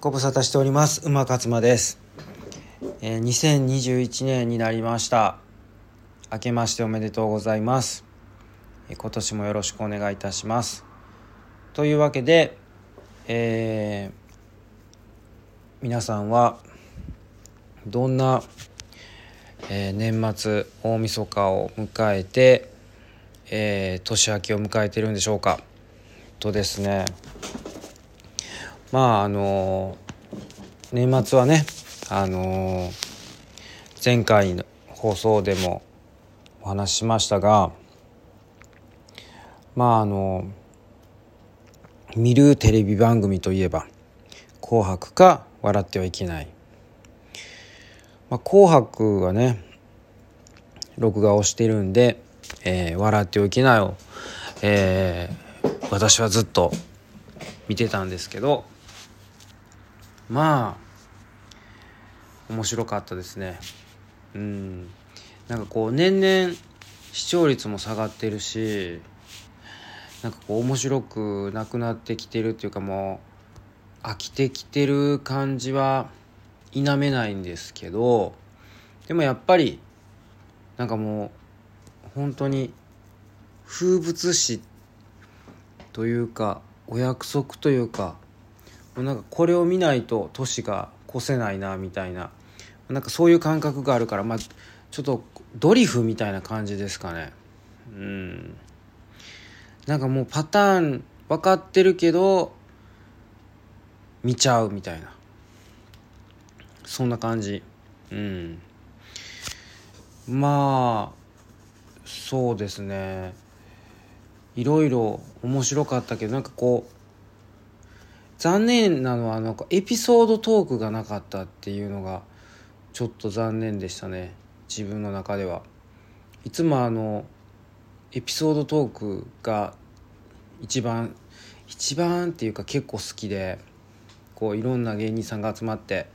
ご無沙汰しております。馬勝間です、えー、2021年になりました。明けましておめでとうございます、えー、今年もよろしくお願いいたします。というわけで、えー、皆さんはどんな、えー、年末大晦日を迎えて、えー、年明けを迎えてるんでしょうか。とですねまああの年末はねあの前回の放送でもお話ししましたがまああの見るテレビ番組といえば「紅白」か「笑ってはいけない」まあ、紅白はね録画をしてるんで「えー、笑ってはいけないを」えー、私はずっと見てたんですけどまあ面白かったですね。うん。なんかこう年々視聴率も下がってるしなんかこう面白くなくなってきてるっていうかもう飽きてきてる感じは否めないんですけどでもやっぱりなんかもう本当に風物詩というかお約束というかなんかこれを見ないと年が越せないなみたいな。なんかそういう感覚があるからまあちょっとドリフみたいな感じですかね。うん。なんかもうパターン分かってるけど見ちゃうみたいな。そんな感じ。うん。まあそうですね。いろいろ面白かったけどなんかこう残念なのはなんかエピソードトークがなかったっていうのがちょっと残念でしたね。自分の中では。いつもあのエピソードトークが一番一番っていうか結構好きでこういろんな芸人さんが集まって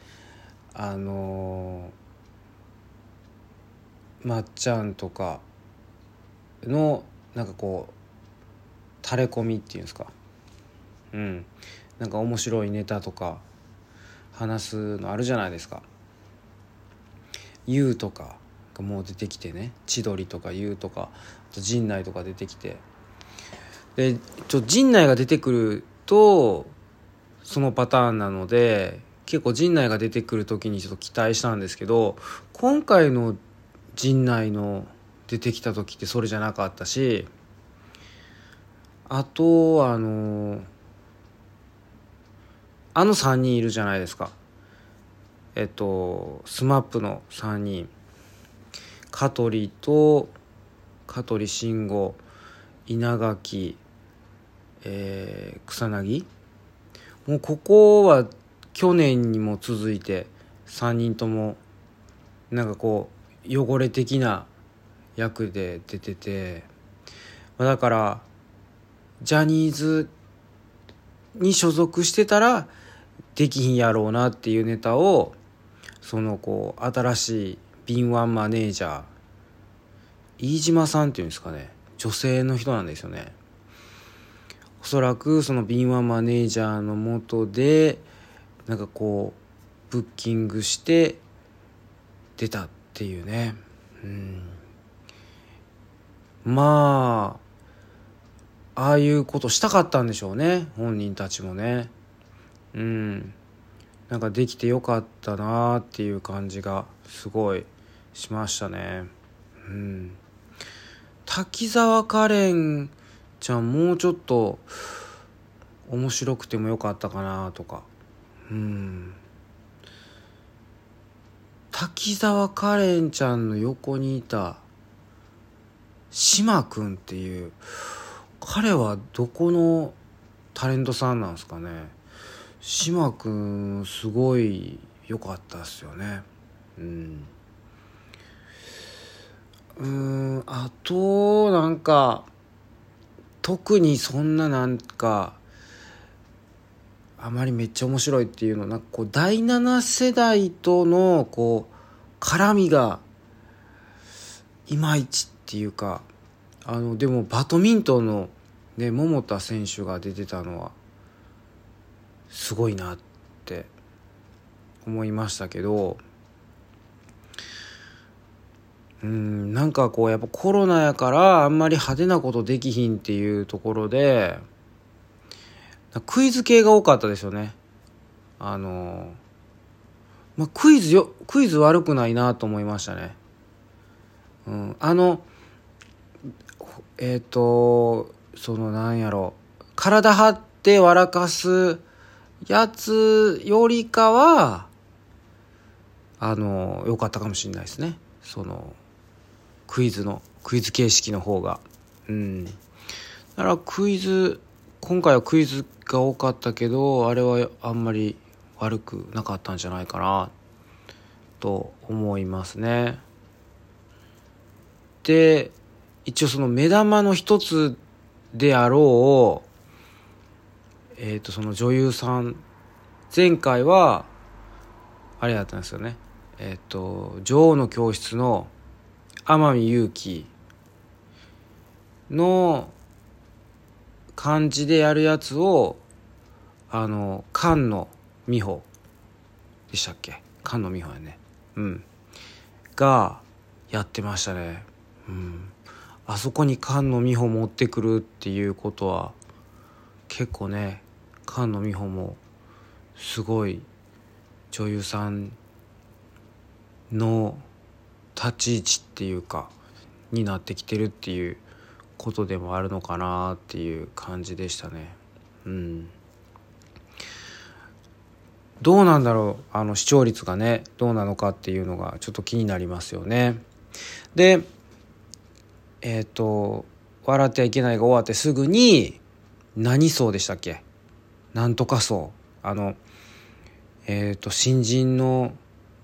あのー、まっちゃんとかのなんかこう垂れ込みっていうんですか。うん。なんか面白いネタとか話すのあるじゃないですか。言うとかがもう出てきてね千鳥とか言うとかあと陣内とか出てきてでちょ陣内が出てくるとそのパターンなので結構陣内が出てくる時にちょっと期待したんですけど今回の陣内の出てきた時ってそれじゃなかったしあとあのあの3人いるじゃないですか。えっと SMAP の3人。香取と香取慎吾稲垣、えー、草薙。もうここは去年にも続いて3人ともなんかこう汚れ的な役で出てて。だからジャニーズに所属してたらできひんやろうなっていうネタをそのこう新しい敏腕マネージャー飯島さんっていうんですかね。女性の人なんですよね。おそらくその敏腕マネージャーのもとでなんかこうブッキングして出たっていうね。うん。まあああいうことしたかったんでしょうね。本人たちもね。うん。なんかできてよかったなーっていう感じがすごいしましたね。うん。滝沢カレンちゃんもうちょっと面白くてもよかったかなとか。うん。滝沢カレンちゃんの横にいた島君っていう彼はどこのタレントさんなんですかね？島君すごい良かったっすよね。うん。うんあとなんか特にそんななんかあまりめっちゃ面白いっていうのなんかこう第7世代とのこう絡みがいまいちっていうかあのでもバドミントンのね桃田選手が出てたのはすごいなって思いましたけどうんなんかこうやっぱコロナやからあんまり派手なことできひんっていうところでクイズ系が多かったですよね。あのまあ、クイズよクイズ悪くないなと思いましたね。うんあのえっ、ー、とそのなんやろ体張って笑かすやつよりかはあの良かったかもしれないですね。そのクイズのクイズ形式の方が。うん。だからクイズ今回はクイズが多かったけどあれはあんまり悪くなかったんじゃないかなと思いますね。で一応その目玉の一つであろうえっ、ー、とその女優さん前回はあれだったんですよね。えっ、ー、と女王の教室の天海祐希の感じでやるやつをあの菅野美穂でしたっけ？菅野美穂やね。うん。がやってましたね。うん。あそこに菅野美穂持ってくるっていうことは結構ね菅野美穂もすごい女優さんの立ち位置っていうかになってきてるっていうことでもあるのかなっていう感じでしたね。うん。どうなんだろうあの視聴率がねどうなのかっていうのがちょっと気になりますよね。でえっ、ー、と「笑ってはいけない」が終わってすぐに何層でしたっけ？なんとか層あのえっ、ー、と新人の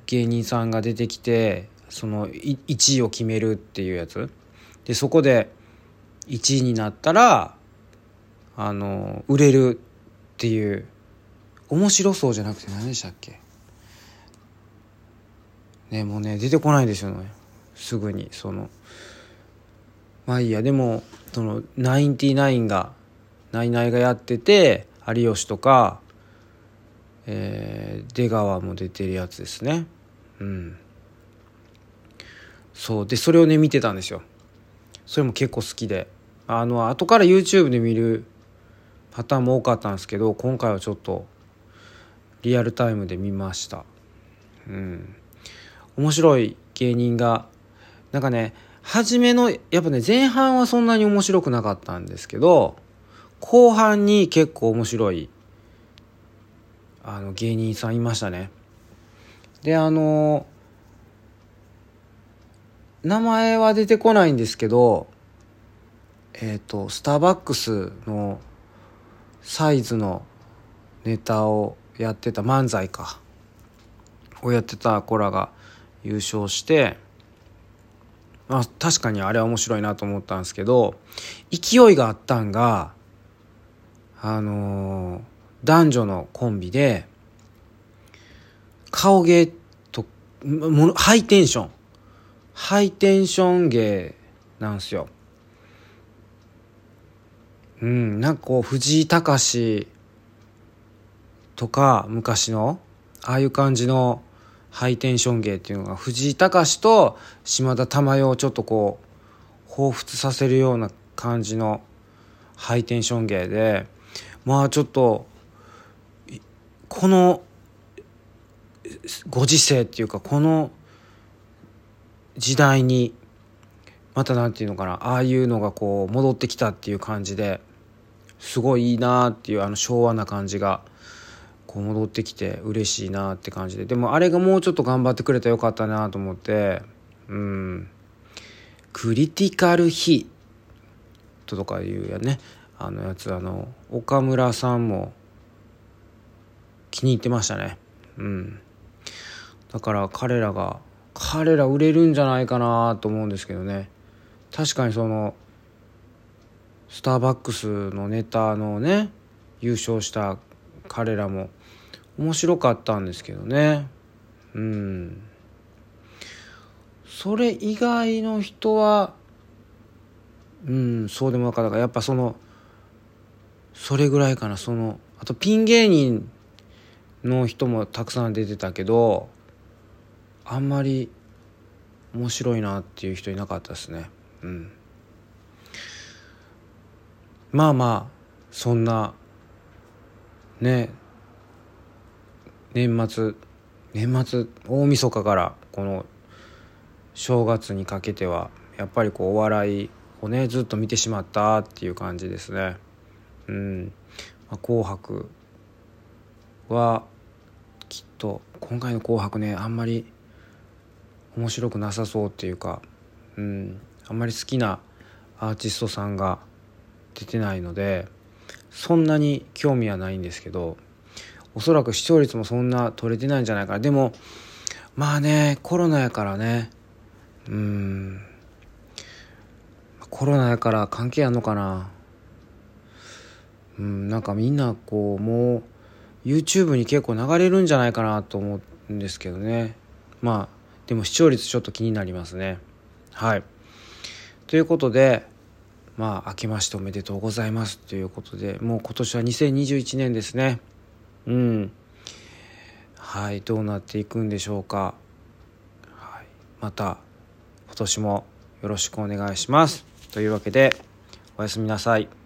芸人さんが出てきてその1位を決めるっていうやつ。でそこで1位になったらあの売れるっていう。面白そうじゃなくて何でしたっけ？ねもうね出てこないですよね。すぐにその。まあいいや。でもそのナインティナインがナイナイがやってて有吉とか、えー、出川も出てるやつですね。うん。そう。でそれをね見てたんですよ。それも結構好きで。あの後から YouTube で見るパターンも多かったんですけど今回はちょっとリアルタイムで見ました。うん。面白い芸人がなんかね初めのやっぱね前半はそんなに面白くなかったんですけど後半に結構面白いあの芸人さんいましたね。であの名前は出てこないんですけどえっ、ー、とスターバックスのサイズのネタをやってた漫才か。をやってた子らが優勝してまあ確かにあれは面白いなと思ったんですけど勢いがあったんがあのー、男女のコンビで顔芸とものハイテンション。ハイテンション芸なんすよ。うんなんかこう藤井隆とか昔のああいう感じのハイテンション芸っていうのが藤井隆と島田珠代をちょっとこう彷彿させるような感じのハイテンション芸でまあちょっとこのご時世っていうかこの時代にまた何て言うのかなああいうのがこう戻ってきたっていう感じですごいいいなっていうあの昭和な感じがこう戻ってきて嬉しいなって感じで。でもあれがもうちょっと頑張ってくれたらよかったなと思ってうん。クリティカルヒットとかいうやね。あのやつあの岡村さんも気に入ってましたね。うん。だから彼らが彼ら売れるんじゃないかなと思うんですけどね。確かにそのスターバックスのネタのね優勝した彼らも面白かったんですけどね。うん。それ以外の人はうんそうでもなかった。からやっぱそのそれぐらいかな。そのあとピン芸人の人もたくさん出てたけどあんまり面白いなっていう人いなかったですね。うん。まあまあそんなね年末年末大晦日からこの正月にかけてはやっぱりこうお笑いをねずっと見てしまったっていう感じですね。うん。まあ、紅白はきっと今回の「紅白ね」あんまり面白くなさそうっていうか、うん、あんまり好きなアーティストさんが出てないのでそんなに興味はないんですけどおそらく視聴率もそんな取れてないんじゃないかな。でもまあねコロナやからねうん。コロナやから関係あんのかな。うんなんかみんなこうもう YouTube に結構流れるんじゃないかなと思うんですけどね。まあでも視聴率ちょっと気になりますね。はい。ということでまあ明けましておめでとうございますということでもう今年は2021年ですね。うん。はいどうなっていくんでしょうか、はい、また今年もよろしくお願いします。というわけでおやすみなさい。